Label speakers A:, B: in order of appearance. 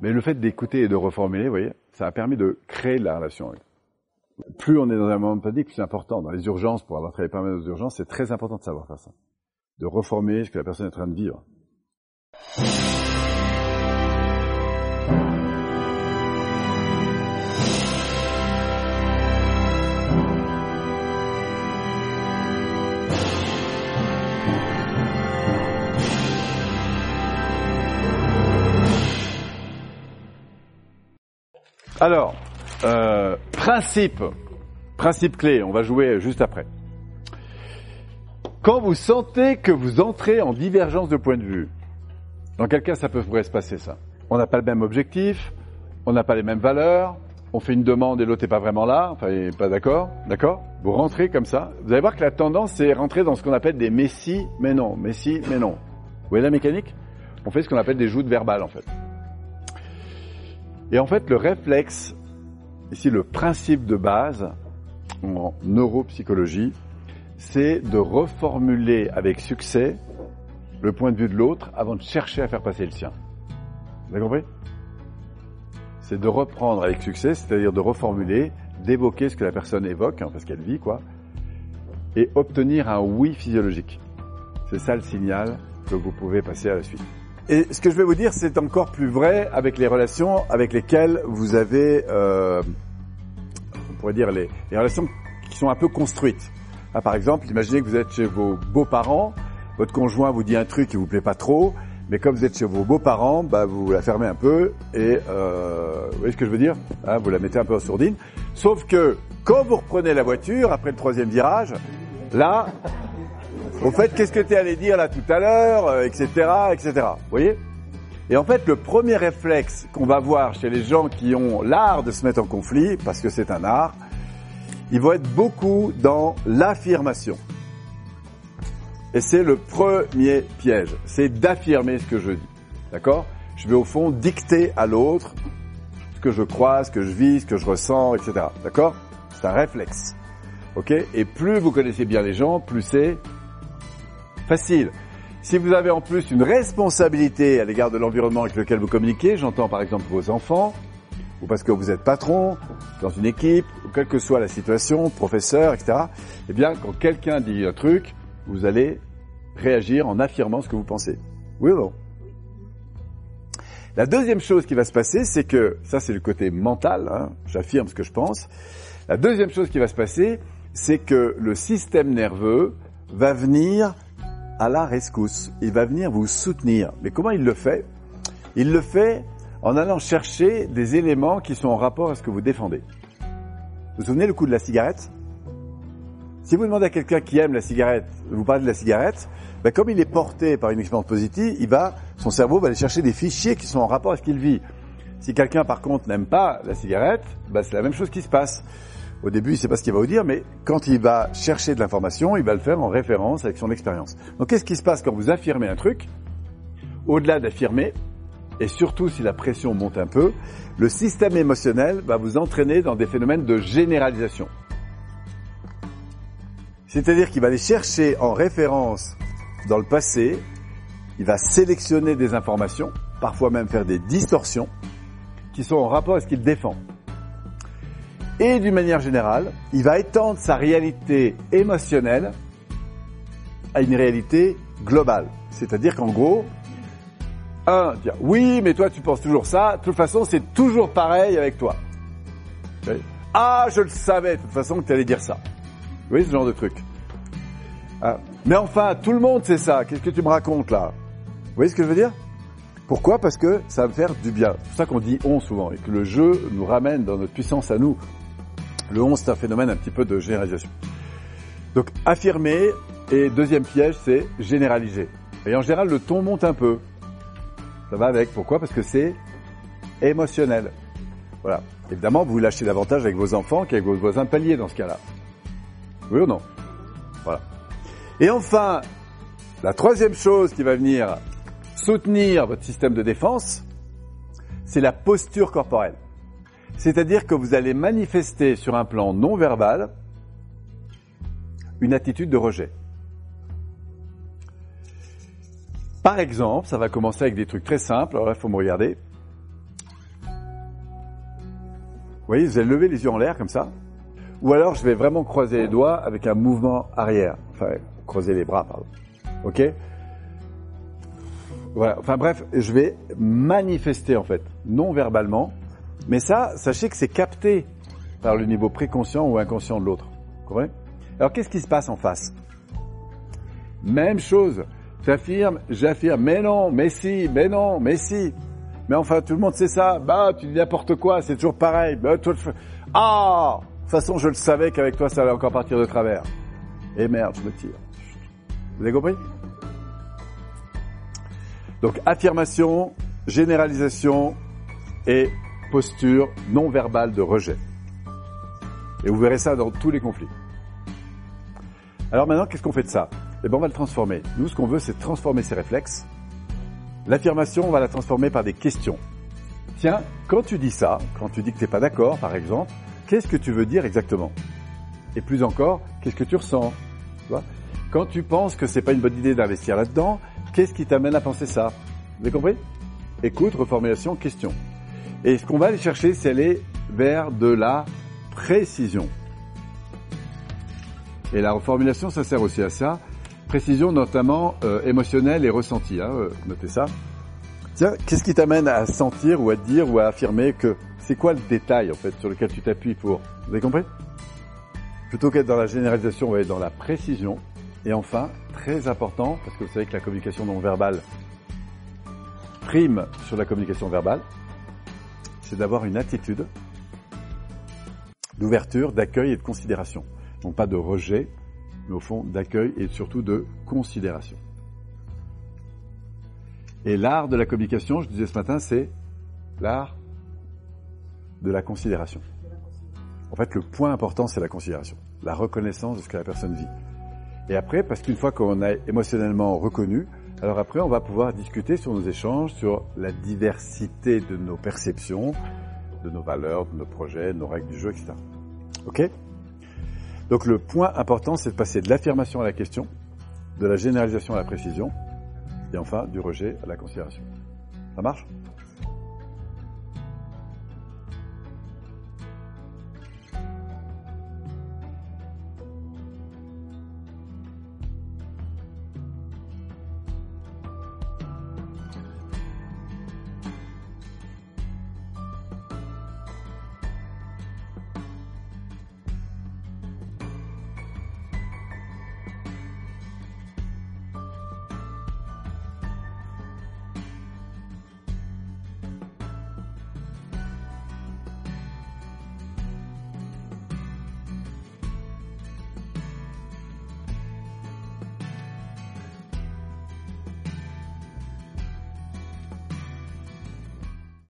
A: Mais le fait d'écouter et de reformuler, vous voyez, ça a permis de créer la relation. Plus on est dans un moment de panique, plus c'est important. Dans les urgences, pour avoir travaillé pas mal aux urgences, c'est très important de savoir faire ça. De reformuler ce que la personne est en train de vivre. Alors, euh, principe, principe clé, on va jouer juste après. Quand vous sentez que vous entrez en divergence de point de vue, dans quel cas ça peut se passer ça? On n'a pas le même objectif, on n'a pas les mêmes valeurs, on fait une demande et l'autre n'est pas vraiment là, enfin il n'est pas d'accord, d'accord? Vous rentrez comme ça, vous allez voir que la tendance c'est rentrer dans ce qu'on appelle des messi mais non, messi mais non. Vous voyez la mécanique? On fait ce qu'on appelle des joutes verbales en fait. Et en fait, le réflexe, ici le principe de base en neuropsychologie, c'est de reformuler avec succès le point de vue de l'autre avant de chercher à faire passer le sien. Vous avez compris? C'est de reprendre avec succès, c'est-à-dire de reformuler, d'évoquer ce que la personne évoque, hein, parce qu'elle vit, quoi, et obtenir un oui physiologique. C'est ça le signal que vous pouvez passer à la suite. Et ce que je vais vous dire, c'est encore plus vrai avec les relations avec lesquelles vous avez, euh, on pourrait dire, les, relations qui sont un peu construites. Par exemple, imaginez que vous êtes chez vos beaux-parents, votre conjoint vous dit un truc qui vous plaît pas trop, mais comme vous êtes chez vos beaux-parents, bah, vous la fermez un peu et euh, vous voyez ce que je veux dire? Hein, Vous la mettez un peu en sourdine. Sauf que quand vous reprenez la voiture après le troisième virage, là, au fait, qu'est-ce que tu es allé dire là tout à l'heure, etc., euh, etc. Vous voyez? Et en fait, le premier réflexe qu'on va voir chez les gens qui ont l'art de se mettre en conflit, parce que c'est un art, ils vont être beaucoup dans l'affirmation. Et c'est le premier piège, c'est d'affirmer ce que je dis. D'accord? Je vais au fond dicter à l'autre ce que je crois, ce que je vis, ce que je ressens, etc. D'accord? C'est un réflexe. Ok? Et plus vous connaissez bien les gens, plus c'est Facile. Si vous avez en plus une responsabilité à l'égard de l'environnement avec lequel vous communiquez, j'entends par exemple vos enfants, ou parce que vous êtes patron dans une équipe, ou quelle que soit la situation, professeur, etc., eh bien, quand quelqu'un dit un truc, vous allez réagir en affirmant ce que vous pensez. Oui ou non? La deuxième chose qui va se passer, c'est que, ça c'est le côté mental, hein, j'affirme ce que je pense, la deuxième chose qui va se passer, c'est que le système nerveux va venir à la rescousse. Il va venir vous soutenir. Mais comment il le fait? Il le fait en allant chercher des éléments qui sont en rapport à ce que vous défendez. Vous vous souvenez le coup de la cigarette? Si vous demandez à quelqu'un qui aime la cigarette, vous parlez de la cigarette, ben comme il est porté par une expérience positive, il va, son cerveau va aller chercher des fichiers qui sont en rapport à ce qu'il vit. Si quelqu'un par contre n'aime pas la cigarette, ben c'est la même chose qui se passe. Au début, il ne sait pas ce qu'il va vous dire, mais quand il va chercher de l'information, il va le faire en référence avec son expérience. Donc qu'est-ce qui se passe quand vous affirmez un truc Au-delà d'affirmer, et surtout si la pression monte un peu, le système émotionnel va vous entraîner dans des phénomènes de généralisation. C'est-à-dire qu'il va aller chercher en référence dans le passé, il va sélectionner des informations, parfois même faire des distorsions, qui sont en rapport avec ce qu'il défend. Et d'une manière générale, il va étendre sa réalité émotionnelle à une réalité globale. C'est-à-dire qu'en gros, un, dire oui, mais toi tu penses toujours ça, de toute façon c'est toujours pareil avec toi. Ah, je le savais de toute façon que tu allais dire ça. Vous voyez ce genre de truc? Ah. Mais enfin, tout le monde sait ça. Qu'est-ce que tu me racontes là? Vous voyez ce que je veux dire? Pourquoi? Parce que ça va me faire du bien. C'est pour ça qu'on dit on souvent et que le jeu nous ramène dans notre puissance à nous. Le 11, c'est un phénomène un petit peu de généralisation. Donc, affirmer, et deuxième piège, c'est généraliser. Et en général, le ton monte un peu. Ça va avec. Pourquoi? Parce que c'est émotionnel. Voilà. Évidemment, vous lâchez davantage avec vos enfants qu'avec vos voisins de palier dans ce cas-là. Oui ou non? Voilà. Et enfin, la troisième chose qui va venir soutenir votre système de défense, c'est la posture corporelle. C'est-à-dire que vous allez manifester sur un plan non verbal une attitude de rejet. Par exemple, ça va commencer avec des trucs très simples, alors là, il faut me regarder. Vous voyez, vous allez lever les yeux en l'air comme ça. Ou alors, je vais vraiment croiser les doigts avec un mouvement arrière. Enfin, croiser les bras, pardon. Ok? Voilà. Enfin bref, je vais manifester en fait, non verbalement. Mais ça, sachez que c'est capté par le niveau préconscient ou inconscient de l'autre. Alors, qu'est-ce qui se passe en face? Même chose. J'affirme, j'affirme, mais non, mais si, mais non, mais si. Mais enfin, tout le monde sait ça. Bah, tu dis n'importe quoi, c'est toujours pareil. Bah, Ah De toute façon, je le savais qu'avec toi, ça allait encore partir de travers. Et merde, je me tire. Vous avez compris? Donc, affirmation, généralisation et posture non verbale de rejet. Et vous verrez ça dans tous les conflits. Alors maintenant, qu'est-ce qu'on fait de ça? Eh bien, on va le transformer. Nous, ce qu'on veut, c'est transformer ces réflexes. L'affirmation, on va la transformer par des questions. Tiens, quand tu dis ça, quand tu dis que tu n'es pas d'accord, par exemple, qu'est-ce que tu veux dire exactement? Et plus encore, qu'est-ce que tu ressens? Quand tu penses que c'est pas une bonne idée d'investir là-dedans, qu'est-ce qui t'amène à penser ça? Vous avez compris? Écoute, reformulation, question. Et ce qu'on va aller chercher, c'est aller vers de la précision. Et la reformulation, ça sert aussi à ça. Précision notamment euh, émotionnelle et ressentie. Hein, euh, notez ça. Tiens, qu'est-ce qui t'amène à sentir ou à dire ou à affirmer que c'est quoi le détail en fait sur lequel tu t'appuies pour Vous avez compris? Plutôt qu'être dans la généralisation, on va être dans la précision. Et enfin, très important, parce que vous savez que la communication non verbale prime sur la communication verbale, c'est d'avoir une attitude d'ouverture, d'accueil et de considération. Donc pas de rejet, mais au fond d'accueil et surtout de considération. Et l'art de la communication, je disais ce matin, c'est l'art de la considération. En fait, le point important, c'est la considération, la reconnaissance de ce que la personne vit. Et après, parce qu'une fois qu'on a émotionnellement reconnu, alors après, on va pouvoir discuter sur nos échanges, sur la diversité de nos perceptions, de nos valeurs, de nos projets, de nos règles du jeu, etc. OK? Donc le point important, c'est de passer de l'affirmation à la question, de la généralisation à la précision, et enfin du rejet à la considération. Ça marche?